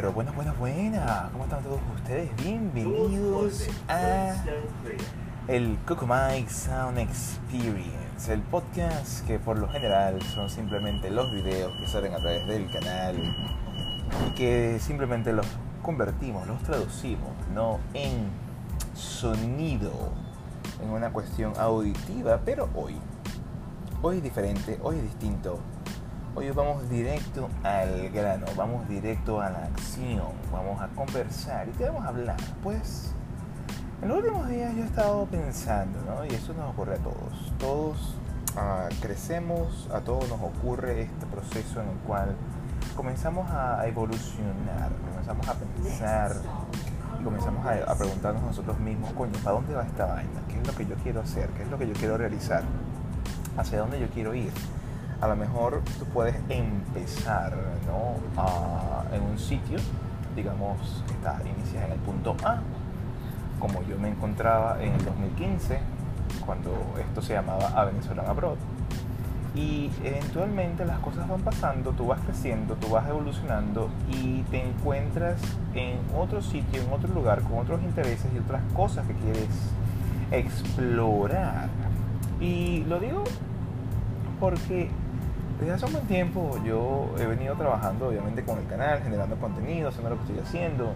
pero buenas, buenas, buenas. ¿Cómo están todos ustedes? Bienvenidos a el Mike Sound Experience, el podcast que por lo general son simplemente los videos que salen a través del canal y que simplemente los convertimos, los traducimos, no en sonido, en una cuestión auditiva, pero hoy, hoy es diferente, hoy es distinto Hoy vamos directo al grano, vamos directo a la acción, vamos a conversar y qué vamos a hablar. Pues en los últimos días yo he estado pensando, ¿no? Y eso nos ocurre a todos. Todos ah, crecemos, a todos nos ocurre este proceso en el cual comenzamos a evolucionar, comenzamos a pensar y comenzamos a, a preguntarnos nosotros mismos, coño, ¿para dónde va esta vaina? ¿Qué es lo que yo quiero hacer? ¿Qué es lo que yo quiero realizar? ¿Hacia dónde yo quiero ir? A lo mejor tú puedes empezar en un sitio, digamos que está, inicias en el punto A, como yo me encontraba en el 2015, cuando esto se llamaba A Venezuela Abroad. Y eventualmente las cosas van pasando, tú vas creciendo, tú vas evolucionando y te encuentras en otro sitio, en otro lugar, con otros intereses y otras cosas que quieres explorar. Y lo digo porque desde hace un buen tiempo yo he venido trabajando obviamente con el canal, generando contenido, haciendo lo que estoy haciendo.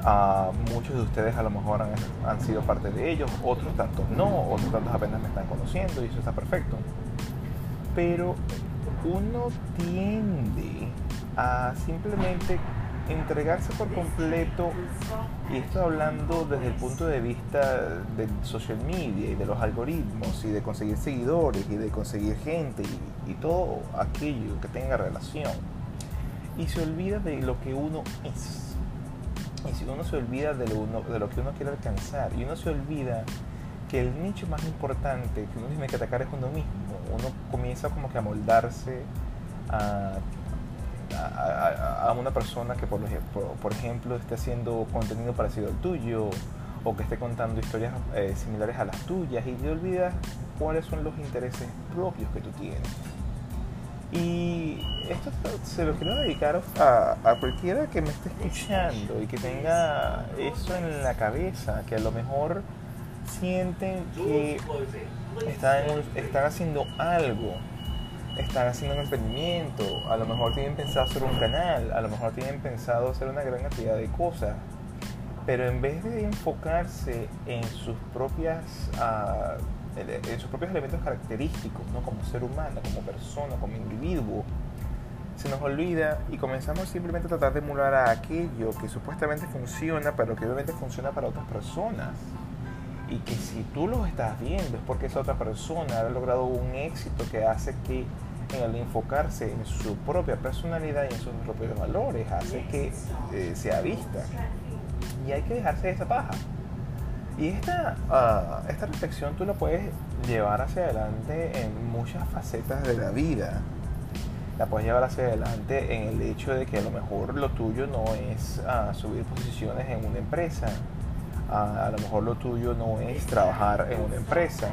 Uh, muchos de ustedes a lo mejor han, han, sido parte de ellos, otros tantos no, otros tantos apenas me están conociendo y eso está perfecto. Pero uno tiende a simplemente entregarse por completo, y esto hablando desde el punto de vista del social media y de los algoritmos y de conseguir seguidores y de conseguir gente y, todo aquello que tenga relación. Y se olvida de lo que uno es. Y si uno se olvida de lo, uno, de lo que uno quiere alcanzar, y uno se olvida que el nicho más importante que uno tiene que atacar es uno mismo, uno comienza como que a moldarse a a, una persona que, por, por, ejemplo, esté haciendo contenido parecido al tuyo o que esté contando historias eh, similares a las tuyas y te olvidas cuáles son los intereses propios que tú tienes. Y esto se lo quiero dedicar a, a, cualquiera que me esté escuchando y que tenga eso en la cabeza, que a lo mejor sienten que están, están haciendo algo están haciendo un emprendimiento, a lo mejor tienen pensado hacer un canal, a lo mejor tienen pensado hacer una gran cantidad de cosas, pero en vez de enfocarse en sus propias uh, en sus propios elementos característicos, ¿no? como ser humano, como persona, como individuo, se nos olvida y comenzamos simplemente a tratar de emular a aquello que supuestamente funciona, pero que obviamente funciona para otras personas. Y que si tú lo estás viendo es porque esa otra persona ha logrado un éxito que hace que en el enfocarse en su propia personalidad y en sus propios valores hace que eh, sea vista. Y hay que dejarse de esa paja. Y esta, ah, esta reflexión tú la puedes llevar hacia adelante en muchas facetas de la vida. La puedes llevar hacia adelante en el hecho de que a lo mejor lo tuyo no es ah, subir posiciones en una empresa. Ah, a lo mejor lo tuyo no es trabajar en una empresa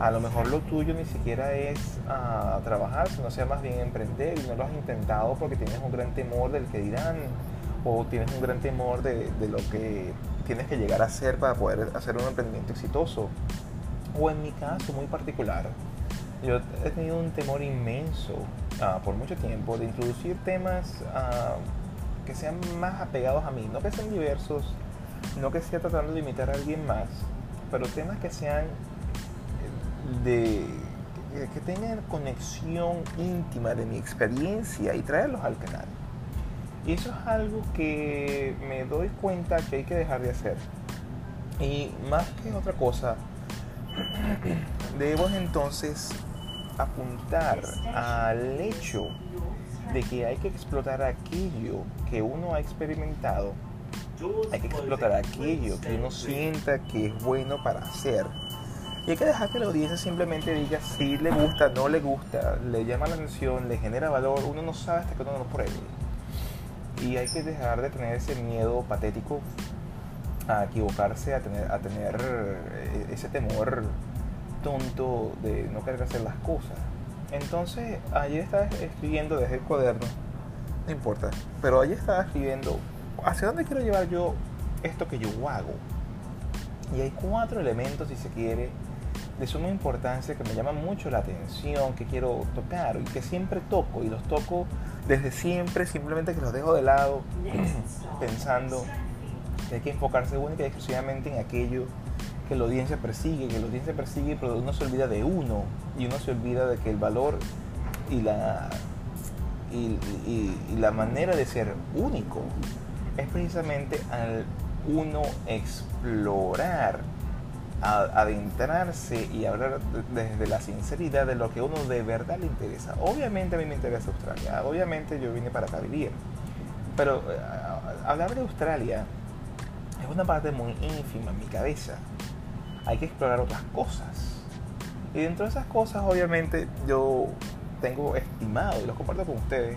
a lo mejor lo tuyo ni siquiera es uh, trabajar, sino sea más bien emprender y no lo has intentado porque tienes un gran temor del que dirán o tienes un gran temor de, lo que tienes que llegar a hacer para poder hacer un emprendimiento exitoso. O en mi caso muy particular, yo he tenido un temor inmenso uh, por mucho tiempo de introducir temas uh, que sean más apegados a mí, no que sean diversos, no que sea tratando de imitar a alguien más, pero temas que sean de que tengan conexión íntima de mi experiencia y traerlos al canal. Y eso es algo que me doy cuenta que hay que dejar de hacer. Y más que otra cosa, debemos entonces apuntar al hecho de que hay que explotar aquello que uno ha experimentado, hay que explotar aquello que uno sienta que es bueno para hacer y hay que dejar que la audiencia simplemente diga si le gusta, no le gusta, le llama la atención, le genera valor. Uno no sabe hasta que uno no lo pruebe. Y hay que dejar de tener ese miedo patético a equivocarse, a tener, a tener eh, ese temor tonto de no querer hacer las cosas. Entonces, ayer estaba escribiendo desde el cuaderno no importa. Pero ella estaba escribiendo, ¿hacia dónde quiero llevar yo esto que yo hago? Y hay cuatro elementos, si se quiere, de suma importancia que me llaman mucho la atención, que quiero tocar y que siempre toco. Y los toco desde siempre, simplemente que los dejo de lado, pensando que hay que enfocarse única y exclusivamente en aquello que la audiencia persigue, que la audiencia persigue, pero uno se olvida de uno y uno se olvida de que el valor y la, y, la manera de ser único es precisamente al uno explorar, adentrarse y hablar desde la sinceridad de lo que a uno de verdad le interesa. Obviamente a mí me interesa Australia, obviamente yo vine para acá a vivir, pero eh, hablar de Australia es una parte muy ínfima en mi cabeza. Hay que explorar otras cosas. Y dentro de esas cosas, obviamente, yo tengo estimado y lo comparto con ustedes.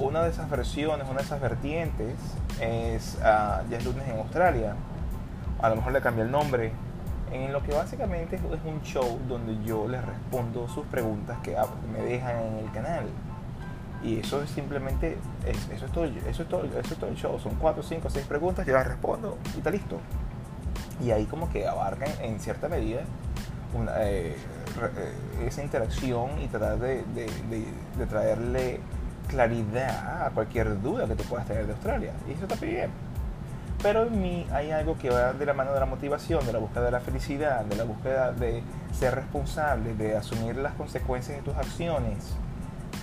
una de esas versiones, una de esas vertientes es Ya es lunes en Australia. A lo mejor le cambié el nombre. En lo que básicamente es un show donde yo les respondo sus preguntas que me dejan en el canal. Y eso es simplemente, eso, es todo, eso, es todo, eso es todo el show. Son cuatro, cinco, seis preguntas, yo las respondo y está listo. Y ahí como que abarcan en cierta medida una, eh, eh, esa interacción y tratar de, de, traerle claridad a cualquier duda que tú puedas tener de Australia. Y eso está bien. Pero en mí hay algo que va de la mano de la motivación, de la búsqueda de la felicidad, de la búsqueda de ser responsable, de asumir las consecuencias de tus acciones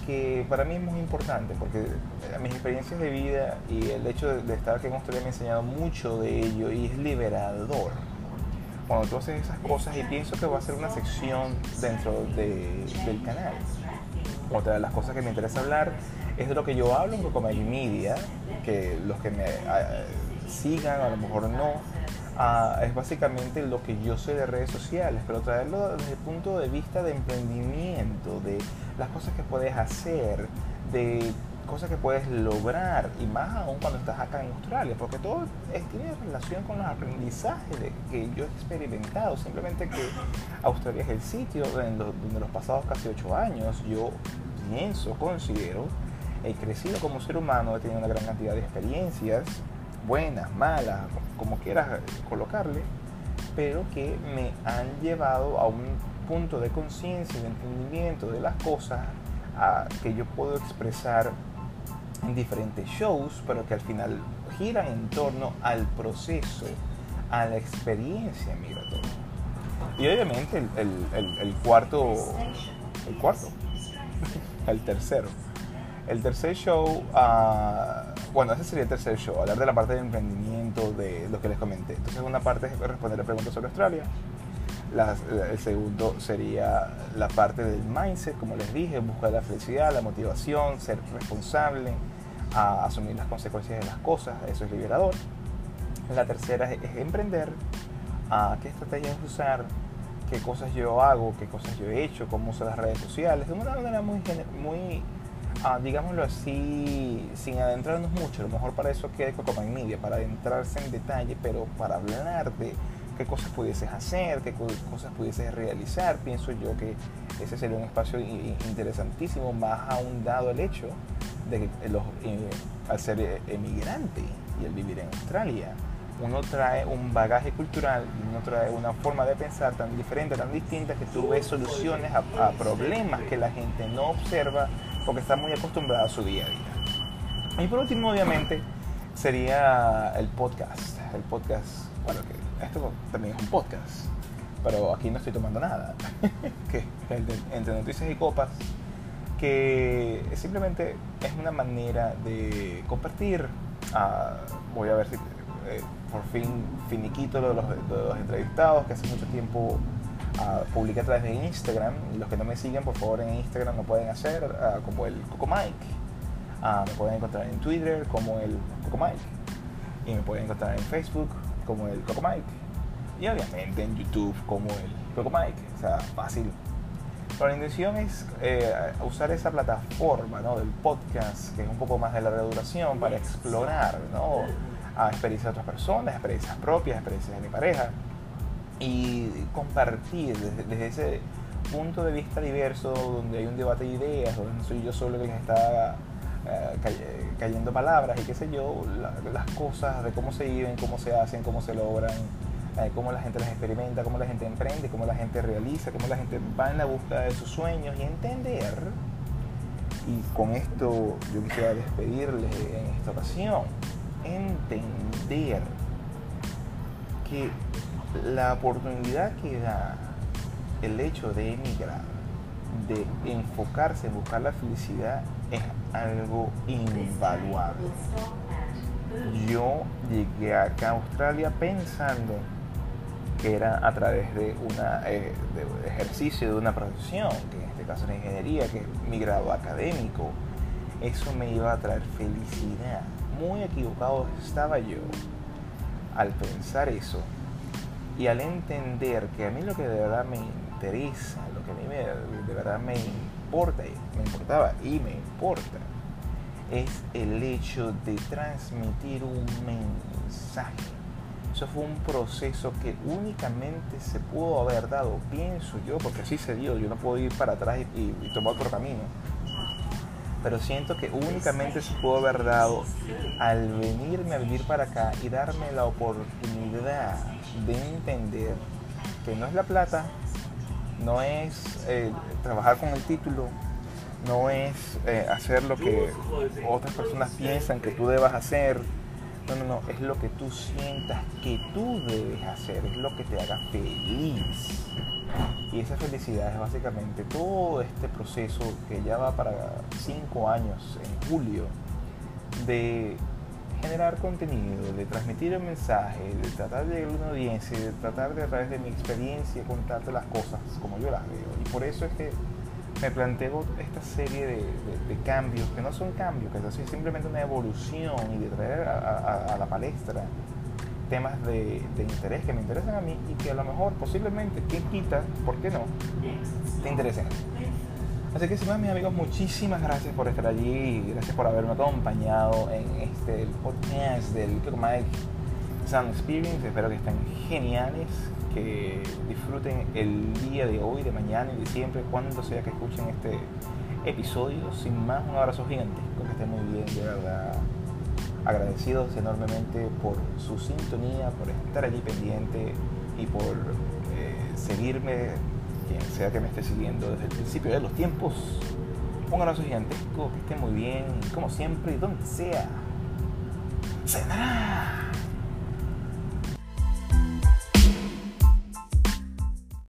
que para mí es muy importante porque eh, mis experiencias de vida y el hecho de, estar aquí en Australia me ha enseñado mucho de ello y es liberador. Cuando tú haces esas cosas y pienso que va a ser una sección dentro del canal. Otra de las cosas que me interesa hablar es de lo que yo hablo en Cocomelli Media, que los que me sigan a lo mejor no, ah, es básicamente lo que yo sé de redes sociales, pero traerlo desde el punto de vista de emprendimiento, de las cosas que puedes hacer, de cosas que puedes lograr, y más aún cuando estás acá en Australia, porque todo tiene relación con los aprendizajes que yo he experimentado. Simplemente que Australia es el sitio donde, donde los pasados casi ocho años yo pienso, considero, he crecido como ser humano, he tenido una gran cantidad de experiencias, buenas, malas, como quieras colocarle, pero que me han llevado a un punto de conciencia y de entendimiento de las cosas que yo puedo expresar en diferentes shows, pero que al final giran en torno al proceso, a la experiencia migratoria. Y obviamente el, cuarto, el cuarto, el tercero. El tercer show, uh, bueno, ese sería el tercer show, hablar de la parte de emprendimiento, de lo que les comenté. Entonces una parte es responder preguntas sobre Australia, el segundo sería la parte del mindset, como les dije, buscar la felicidad, la motivación, ser responsable, a asumir las consecuencias de las cosas, eso es liberador. La tercera es, emprender, a qué estrategias usar, qué cosas yo hago, qué cosas yo he hecho, cómo uso las redes sociales, de una manera muy, muy digámoslo así, sin adentrarnos mucho. A lo mejor para eso queda Cocoman Media, para adentrarse en detalle, pero para hablar de qué cosas pudieses hacer, qué cosas pudieses realizar. Pienso yo que ese sería un espacio interesantísimo, más aún dado el hecho de que los, eh, al ser eh, emigrante y al vivir en Australia, uno trae un bagaje cultural, uno trae una forma de pensar tan diferente, tan distinta, que tú ves soluciones a problemas que la gente no observa porque está muy acostumbrada a su día a día. Y por último, obviamente, sería el podcast. El podcast, bueno, que esto también es un podcast, pero aquí no estoy tomando nada, que Entre Noticias y Copas, que simplemente es una manera de compartir. Ah, voy a ver si eh, por fin finiquito lo los, de los, entrevistados, que hace mucho tiempo uh, publiqué a través de Instagram. Los que no me siguen, por favor, en Instagram lo pueden hacer, ah, como el Coco Mike. me pueden encontrar en Twitter como el Coco Mike. Y me pueden encontrar en Facebook como el Coco Mike. Y obviamente en YouTube como el Coco Mike. O sea, fácil. Pero la intención es eh, usar esa plataforma ¿no? del podcast, que es un poco más de larga duración, para explorar ¿no? a experiencias de otras personas, experiencias propias, experiencias de mi pareja, y compartir desde, ese punto de vista diverso, donde hay un debate de ideas, donde soy yo solo quien está eh, cayendo palabras y qué sé yo, las cosas de cómo se viven, cómo se hacen, cómo se logran, eh, cómo la gente las experimenta, cómo la gente emprende, cómo la gente realiza, cómo la gente va en la búsqueda de sus sueños y entender. Y con esto yo quisiera despedirles en esta ocasión, entender que la oportunidad que da el hecho de emigrar, de enfocarse en buscar la felicidad, es algo invaluable. Yo llegué acá a Australia pensando que era a través de un eh, ejercicio de una profesión, que en este caso es la ingeniería, que es mi grado académico, eso me iba a traer felicidad. Muy equivocado estaba yo al pensar eso y al entender que a mí lo que de verdad me interesa, lo que a mí de verdad me importa, me importaba y me importa, es el hecho de transmitir un mensaje. Eso fue un proceso que únicamente se pudo haber dado, pienso yo, porque así se dio, yo no puedo ir para atrás y, y tomar otro camino pero siento que únicamente se pudo haber dado al venirme a vivir para acá y darme la oportunidad de entender que no es la plata, no es eh, trabajar con el título, no es eh, hacer lo que otras personas piensan que tú debas hacer. No, no, no, es lo que tú sientas que tú debes hacer, es lo que te haga feliz. Y esa felicidad es básicamente todo este proceso que ya va para cinco años en julio de generar contenido, de transmitir el mensaje, de tratar de llegar a una audiencia, de tratar de a través de mi experiencia contarte las cosas como yo las veo. Y por eso es que me planteo esta serie de, cambios, que no son cambios, que es simplemente una evolución y de traer a la palestra temas de, interés que me interesan a mí y que a lo mejor posiblemente, ¿quién quita? ¿Por qué no? Te interesen. Así que sin más mis amigos, muchísimas gracias por estar allí, gracias por haberme acompañado en este podcast del Mike Sound Experience. Espero que estén geniales, que disfruten el día de hoy, de mañana y de siempre, cuando sea que escuchen este episodio. Sin más, un abrazo gigantesco, que estén muy bien, de verdad agradecidos enormemente por su sintonía, por estar allí pendiente y por eh, seguirme, quien sea que me esté siguiendo desde el principio de los tiempos. Un abrazo gigantesco, que esté muy bien, como siempre y donde sea. ¡Cenar!